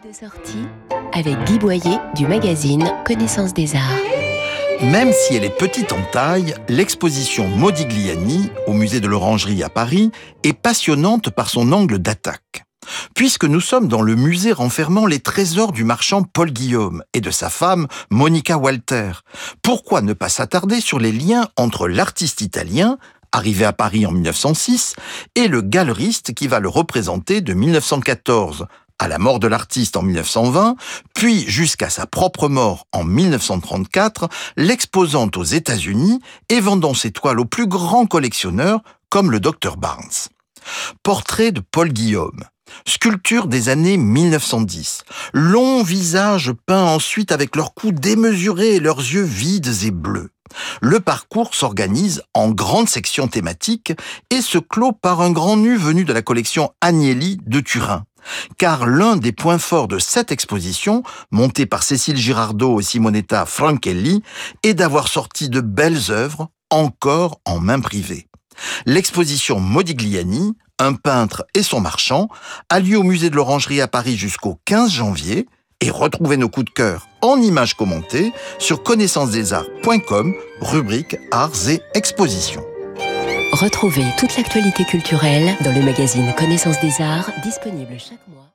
de sortie avec Guy Boyer du magazine Connaissance des Arts. Même si elle est petite en taille, l'exposition Modigliani au musée de l'Orangerie à Paris est passionnante par son angle d'attaque. Puisque nous sommes dans le musée renfermant les trésors du marchand Paul Guillaume et de sa femme Monica Walter, pourquoi ne pas s'attarder sur les liens entre l'artiste italien, arrivé à Paris en 1906, et le galeriste qui va le représenter de 1914 à la mort de l'artiste en 1920, puis jusqu'à sa propre mort en 1934, l'exposant aux États-Unis et vendant ses toiles aux plus grands collectionneurs comme le Dr Barnes. Portrait de Paul Guillaume. Sculpture des années 1910. Longs visages peints ensuite avec leurs cous démesurés et leurs yeux vides et bleus. Le parcours s'organise en grandes sections thématiques et se clôt par un grand nu venu de la collection Agnelli de Turin car l'un des points forts de cette exposition, montée par Cécile Girardot et Simonetta Franchelli, est d'avoir sorti de belles œuvres encore en main privée. L'exposition Modigliani, un peintre et son marchand, a lieu au musée de l'Orangerie à Paris jusqu'au 15 janvier et retrouvez nos coups de cœur en images commentées sur connaissancesdesarts.com, rubrique Arts et Expositions. Retrouvez toute l'actualité culturelle dans le magazine Connaissance des Arts, disponible chaque mois.